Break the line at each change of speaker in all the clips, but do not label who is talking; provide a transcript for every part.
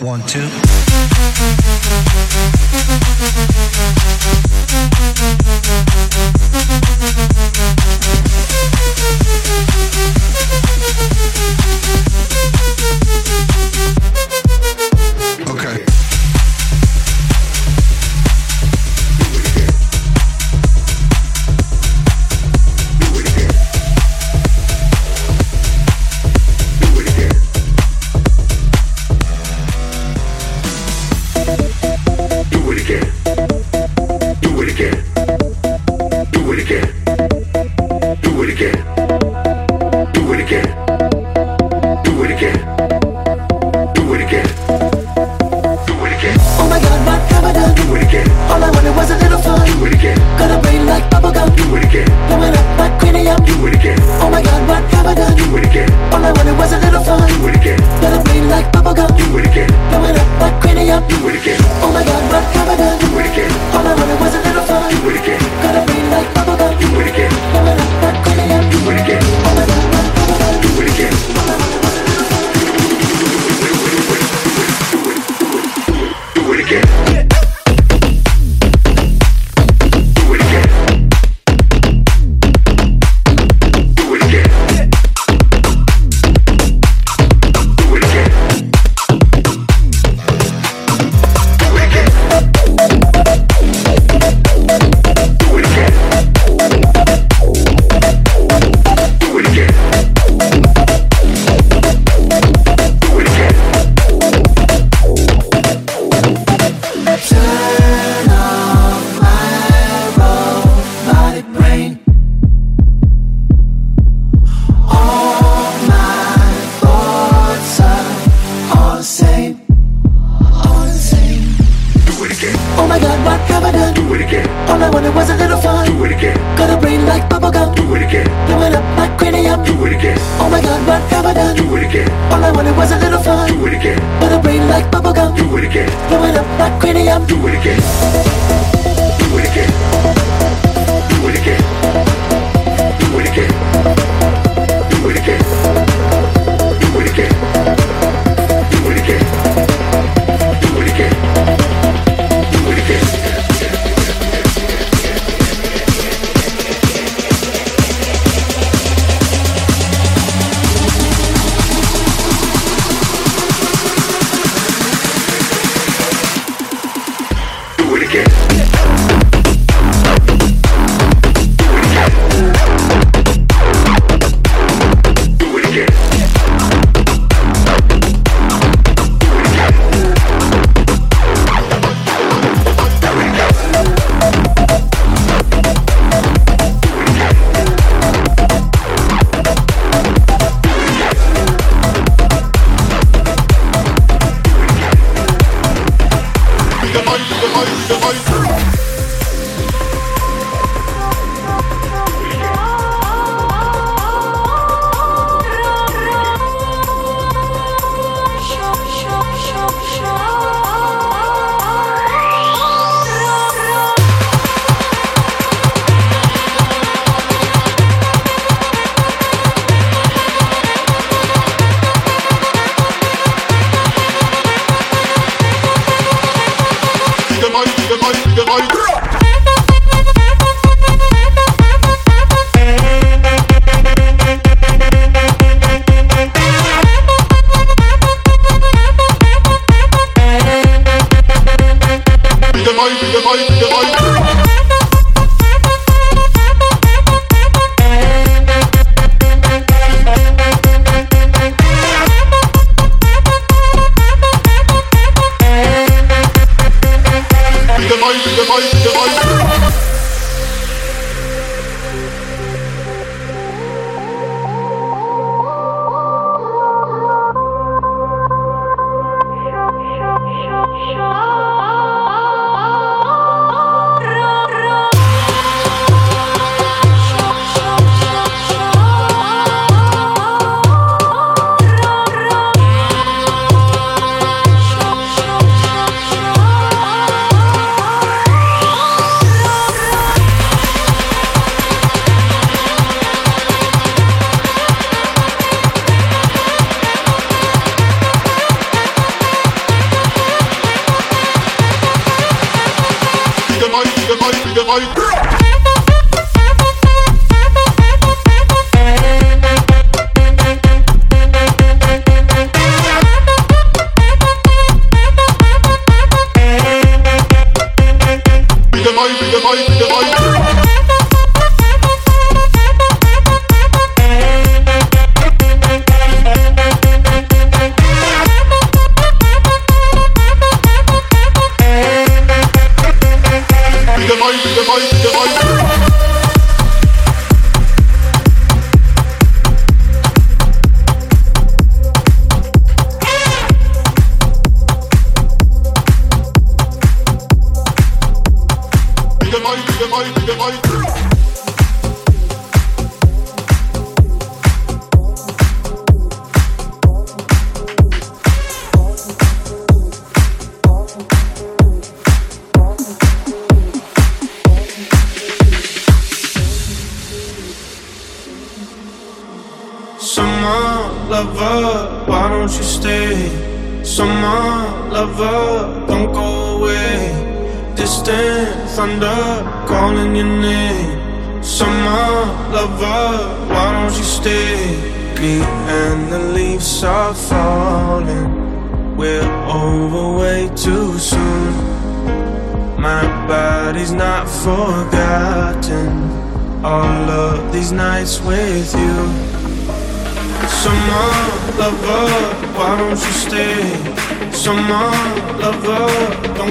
one two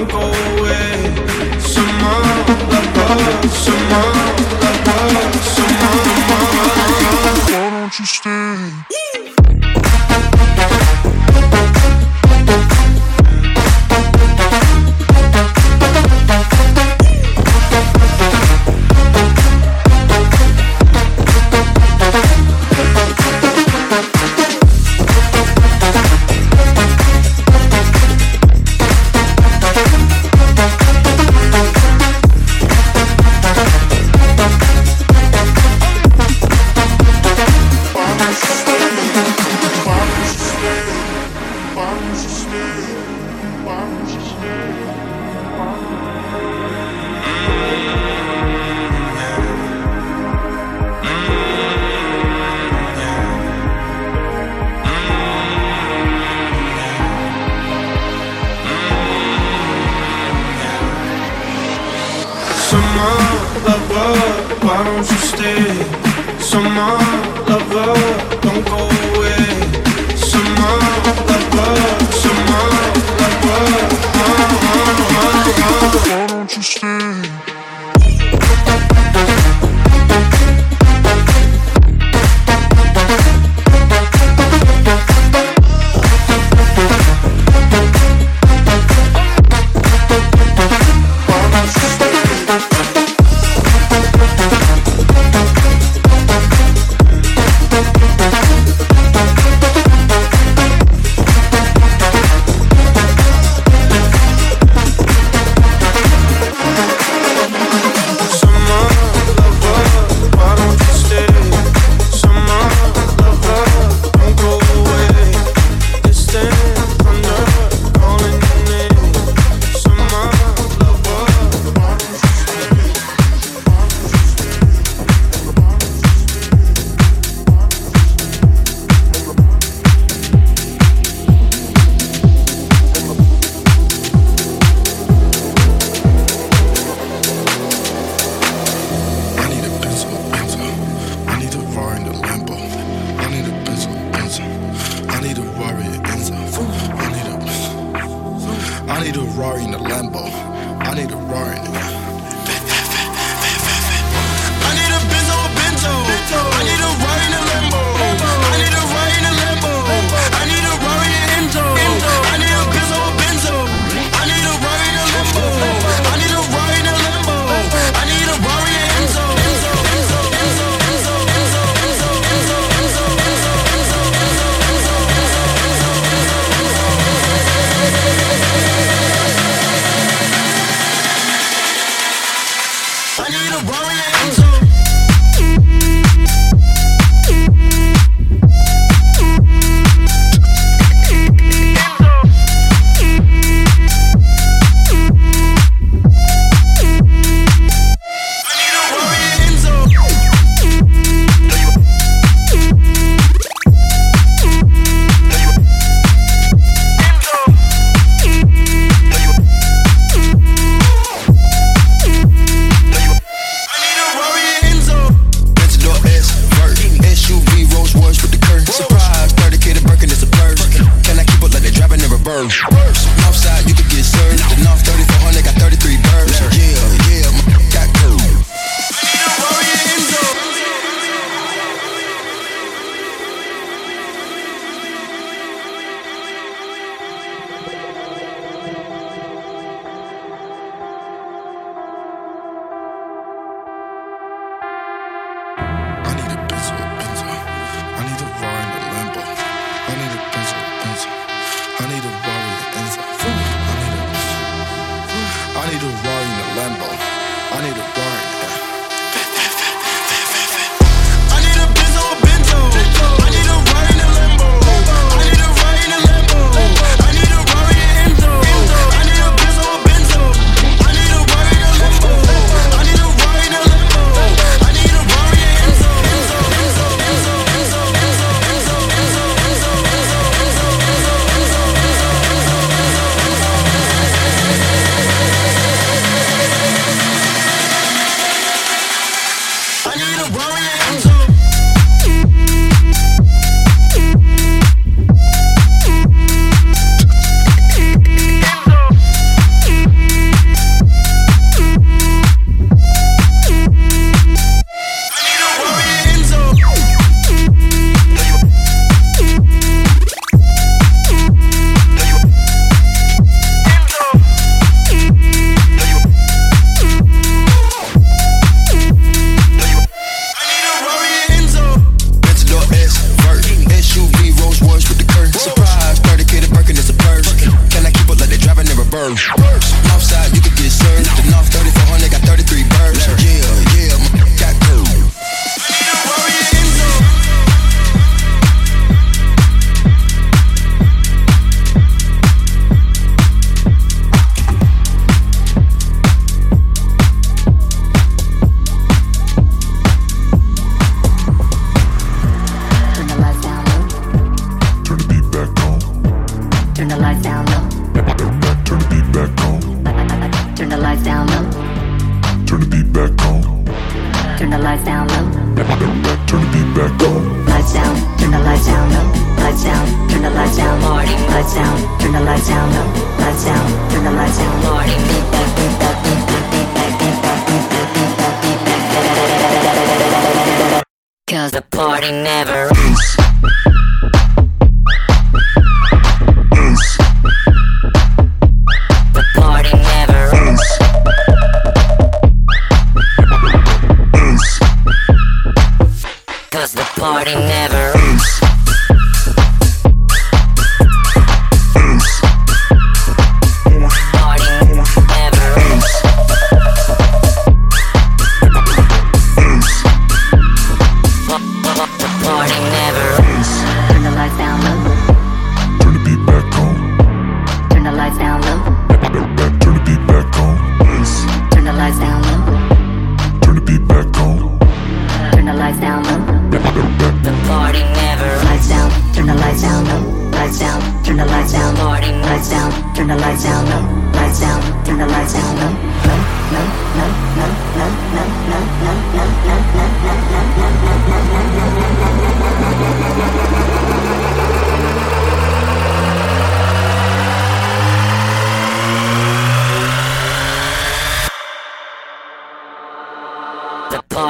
go away. Someone above.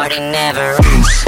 party never ends.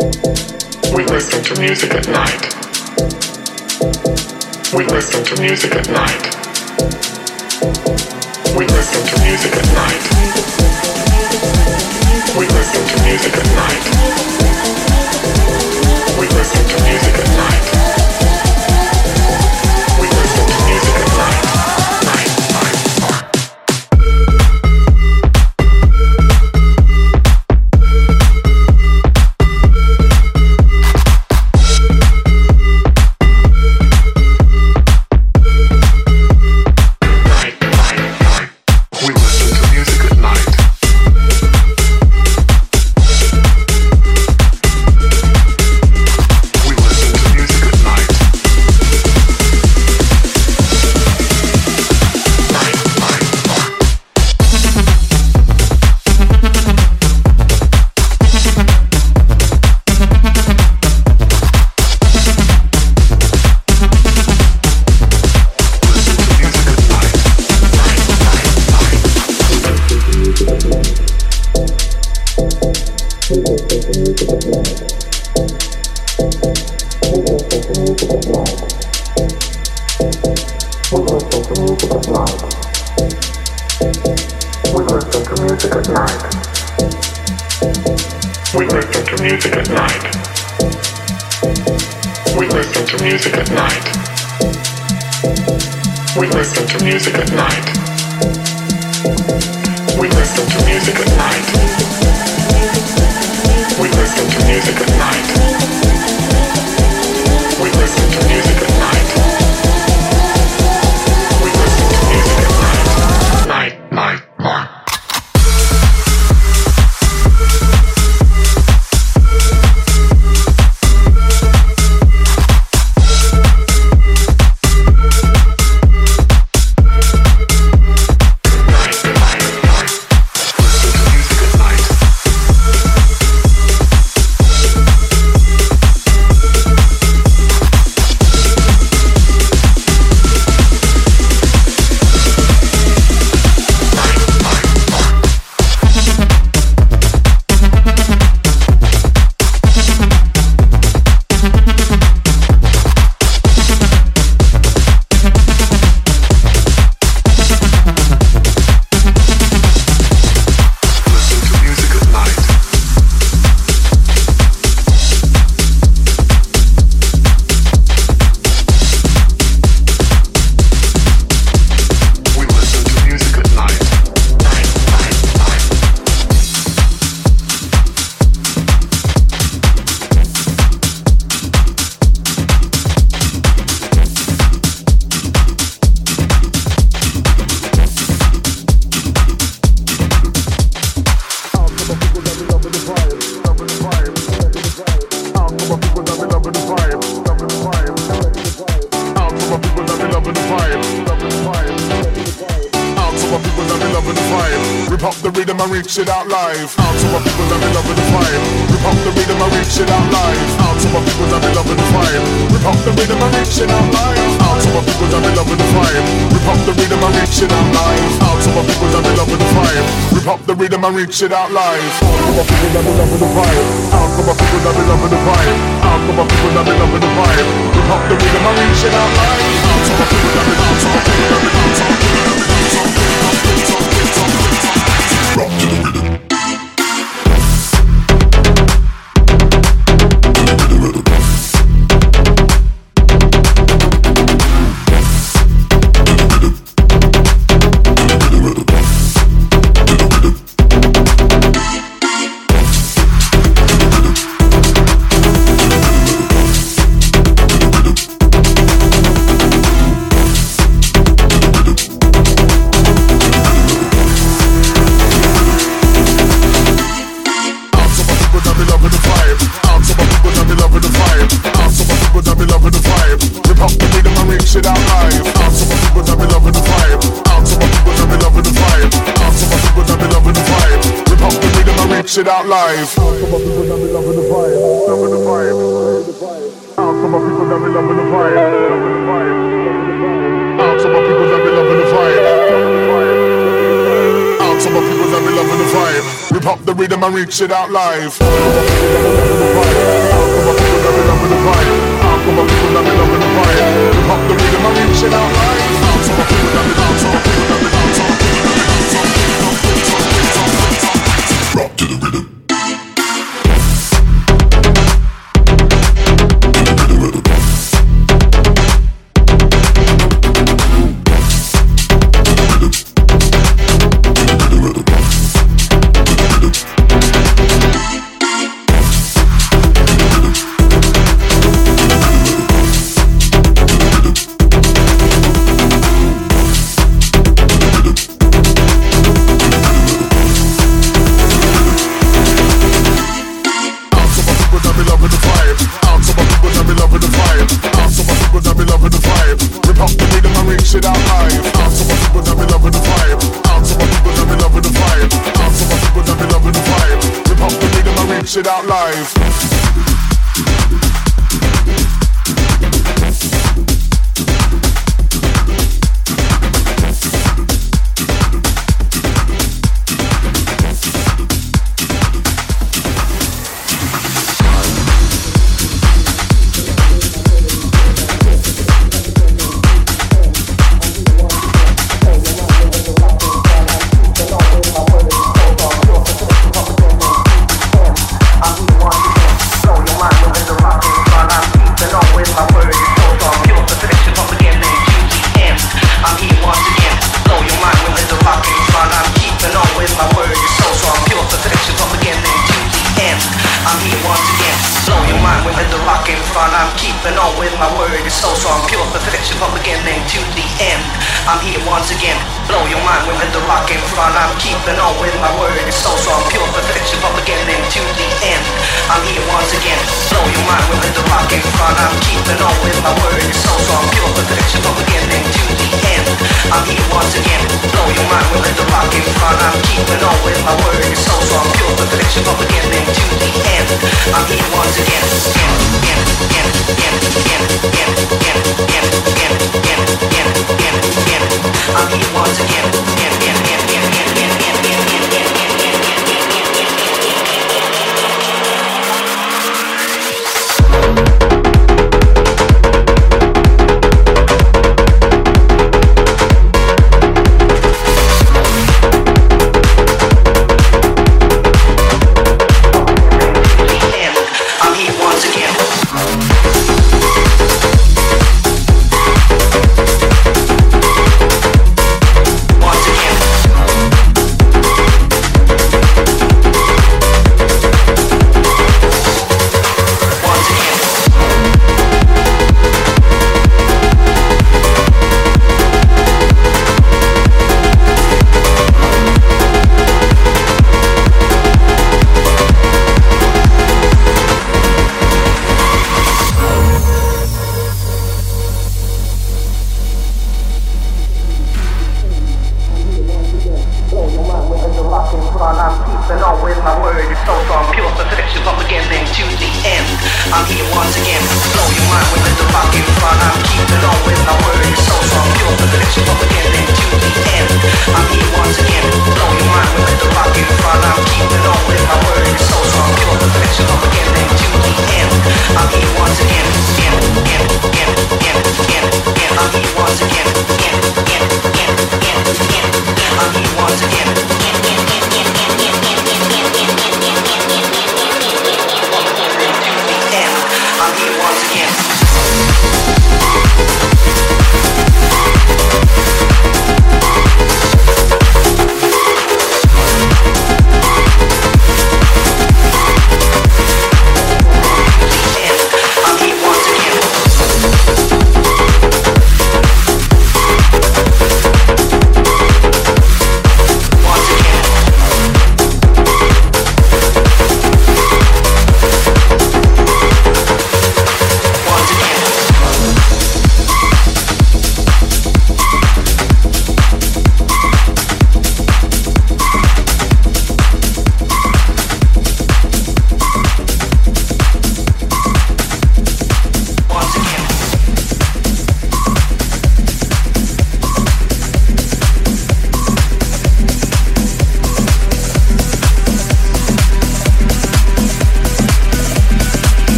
We listen to music at night. We listen to music at night. We listen to music at night. We listen to music at night. We listen to music at night.
shit out live. My people that be loving the vibe. Out for my people that be loving the vibe. Out for my people that be loving the vibe. Hip hop the rhythm, I reach it out live. I've my people. Rock to the rhythm. Shit it out live.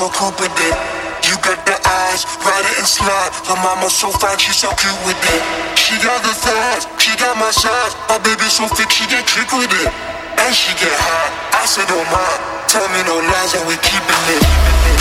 So.
You got the eyes, ride it and slide. Her mama so fine, she so cute with it. She got the thighs, she got my size. My baby so thick, she get trick with it. And she get high, I said, oh my, tell me no lies and we keep it.